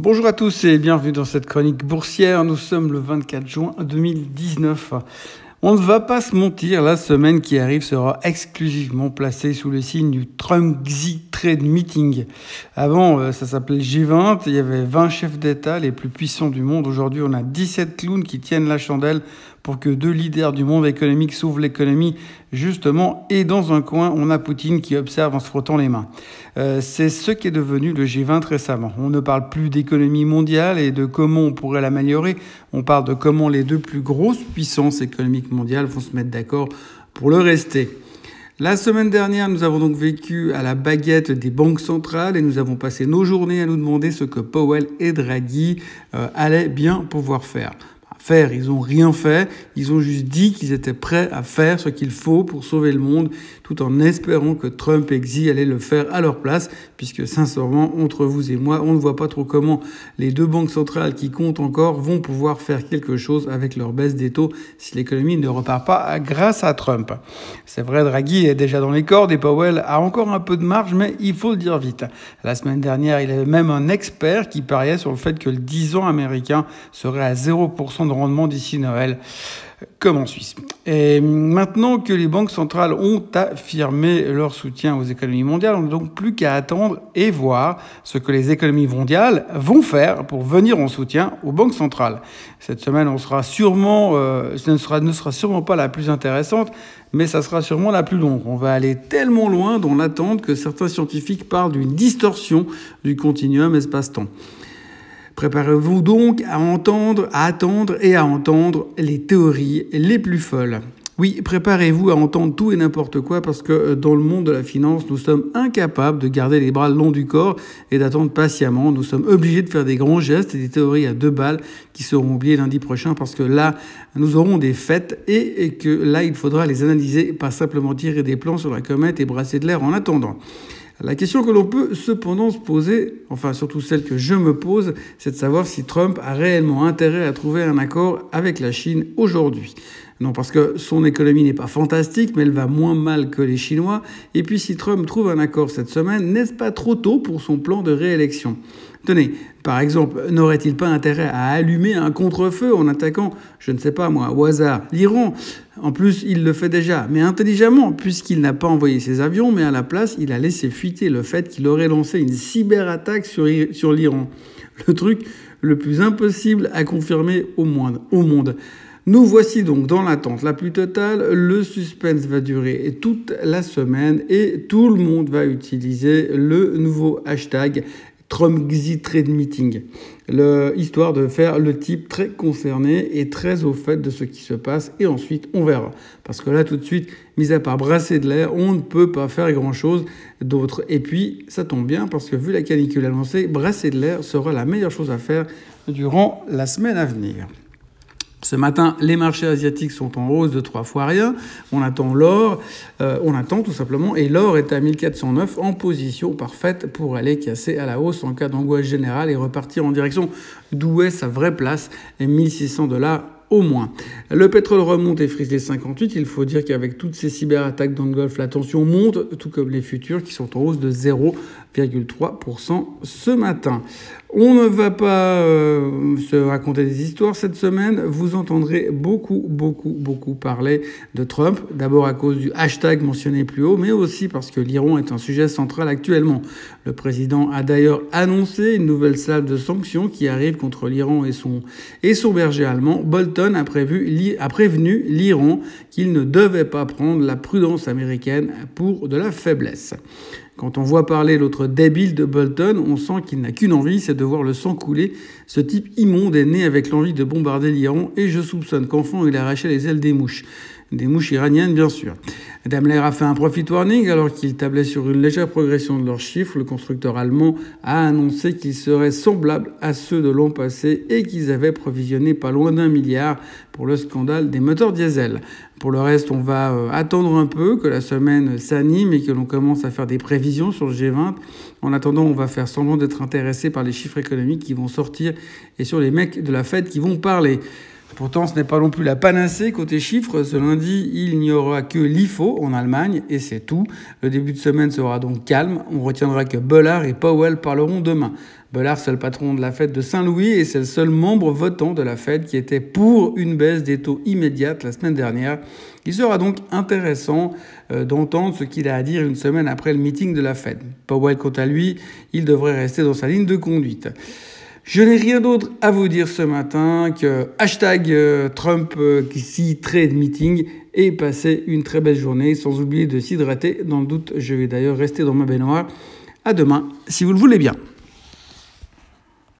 Bonjour à tous et bienvenue dans cette chronique boursière. Nous sommes le 24 juin 2019. On ne va pas se mentir, la semaine qui arrive sera exclusivement placée sous le signe du Trump Xi Trade Meeting. Avant, euh, ça s'appelait G20, il y avait 20 chefs d'État les plus puissants du monde. Aujourd'hui, on a 17 clowns qui tiennent la chandelle pour que deux leaders du monde économique sauvent l'économie, justement. Et dans un coin, on a Poutine qui observe en se frottant les mains. Euh, c'est ce qui est devenu le G20 récemment. On ne parle plus d'économie mondiale et de comment on pourrait l'améliorer. On parle de comment les deux plus grosses puissances économiques mondiales vont se mettre d'accord pour le rester. La semaine dernière, nous avons donc vécu à la baguette des banques centrales et nous avons passé nos journées à nous demander ce que Powell et Draghi euh, allaient bien pouvoir faire faire. Ils n'ont rien fait. Ils ont juste dit qu'ils étaient prêts à faire ce qu'il faut pour sauver le monde, tout en espérant que Trump et Xi allaient le faire à leur place, puisque sincèrement, entre vous et moi, on ne voit pas trop comment les deux banques centrales qui comptent encore vont pouvoir faire quelque chose avec leur baisse des taux si l'économie ne repart pas grâce à Trump. C'est vrai, Draghi est déjà dans les cordes et Powell a encore un peu de marge, mais il faut le dire vite. La semaine dernière, il y avait même un expert qui pariait sur le fait que le 10 ans américain serait à 0% de rendement d'ici Noël, comme en Suisse. Et maintenant que les banques centrales ont affirmé leur soutien aux économies mondiales, on n'a donc plus qu'à attendre et voir ce que les économies mondiales vont faire pour venir en soutien aux banques centrales. Cette semaine, on sera sûrement, euh, ce ne sera, ne sera sûrement pas la plus intéressante, mais ça sera sûrement la plus longue. On va aller tellement loin dans l'attente que certains scientifiques parlent d'une distorsion du continuum espace-temps. Préparez-vous donc à entendre, à attendre et à entendre les théories les plus folles. Oui, préparez-vous à entendre tout et n'importe quoi parce que euh, dans le monde de la finance, nous sommes incapables de garder les bras le long du corps et d'attendre patiemment. Nous sommes obligés de faire des grands gestes et des théories à deux balles qui seront oubliées lundi prochain parce que là, nous aurons des fêtes et que là, il faudra les analyser, pas simplement tirer des plans sur la comète et brasser de l'air en attendant. La question que l'on peut cependant se poser, enfin surtout celle que je me pose, c'est de savoir si Trump a réellement intérêt à trouver un accord avec la Chine aujourd'hui. Non, parce que son économie n'est pas fantastique, mais elle va moins mal que les Chinois. Et puis si Trump trouve un accord cette semaine, n'est-ce pas trop tôt pour son plan de réélection? Tenez, par exemple, n'aurait-il pas intérêt à allumer un contre-feu en attaquant, je ne sais pas moi, au hasard, l'Iran? En plus, il le fait déjà, mais intelligemment, puisqu'il n'a pas envoyé ses avions, mais à la place, il a laissé fuiter le fait qu'il aurait lancé une cyberattaque sur, l'Iran. Le truc le plus impossible à confirmer au. Au monde. Nous voici donc dans l'attente la plus totale. Le suspense va durer toute la semaine et tout le monde va utiliser le nouveau hashtag Trump Trade Meeting, le, histoire de faire le type très concerné et très au fait de ce qui se passe, et ensuite on verra. Parce que là, tout de suite, mis à part brasser de l'air, on ne peut pas faire grand-chose d'autre. Et puis, ça tombe bien, parce que vu la canicule annoncée, brasser de l'air sera la meilleure chose à faire durant la semaine à venir. Ce matin, les marchés asiatiques sont en hausse de trois fois rien. On attend l'or, euh, on attend tout simplement, et l'or est à 1409 en position parfaite pour aller casser à la hausse en cas d'angoisse générale et repartir en direction d'où est sa vraie place, les 1600 dollars au moins. Le pétrole remonte et frise les 58. Il faut dire qu'avec toutes ces cyberattaques dans le Golfe, la tension monte, tout comme les futurs qui sont en hausse de 0,3% ce matin. On ne va pas euh, se raconter des histoires cette semaine. Vous entendrez beaucoup, beaucoup, beaucoup parler de Trump. D'abord à cause du hashtag mentionné plus haut, mais aussi parce que l'Iran est un sujet central actuellement. Le président a d'ailleurs annoncé une nouvelle salve de sanctions qui arrive contre l'Iran et son, et son berger allemand. Bolton a, prévu, a prévenu l'Iran qu'il ne devait pas prendre la prudence américaine pour de la faiblesse. Quand on voit parler l'autre débile de Bolton, on sent qu'il n'a qu'une envie, c'est de voir le sang couler. Ce type immonde est né avec l'envie de bombarder l'Iran et je soupçonne qu'enfant il arrachait les ailes des mouches. Des mouches iraniennes, bien sûr. Daimler a fait un profit warning alors qu'il tablait sur une légère progression de leurs chiffres. Le constructeur allemand a annoncé qu'ils seraient semblables à ceux de l'an passé et qu'ils avaient provisionné pas loin d'un milliard pour le scandale des moteurs diesel. Pour le reste, on va euh, attendre un peu que la semaine s'anime et que l'on commence à faire des prévisions sur le G20. En attendant, on va faire semblant d'être intéressé par les chiffres économiques qui vont sortir et sur les mecs de la fête qui vont parler. Pourtant, ce n'est pas non plus la panacée côté chiffres. Ce lundi, il n'y aura que l'IFO en Allemagne et c'est tout. Le début de semaine sera donc calme. On retiendra que Bollard et Powell parleront demain. Bollard, c'est le patron de la Fed de Saint-Louis et c'est le seul membre votant de la Fed qui était pour une baisse des taux immédiate la semaine dernière. Il sera donc intéressant euh, d'entendre ce qu'il a à dire une semaine après le meeting de la Fed. Powell, quant à lui, il devrait rester dans sa ligne de conduite. Je n'ai rien d'autre à vous dire ce matin que hashtag euh, Trump euh, qui trade meeting et passez une très belle journée sans oublier de s'hydrater. Dans le doute, je vais d'ailleurs rester dans ma baignoire. À demain, si vous le voulez bien.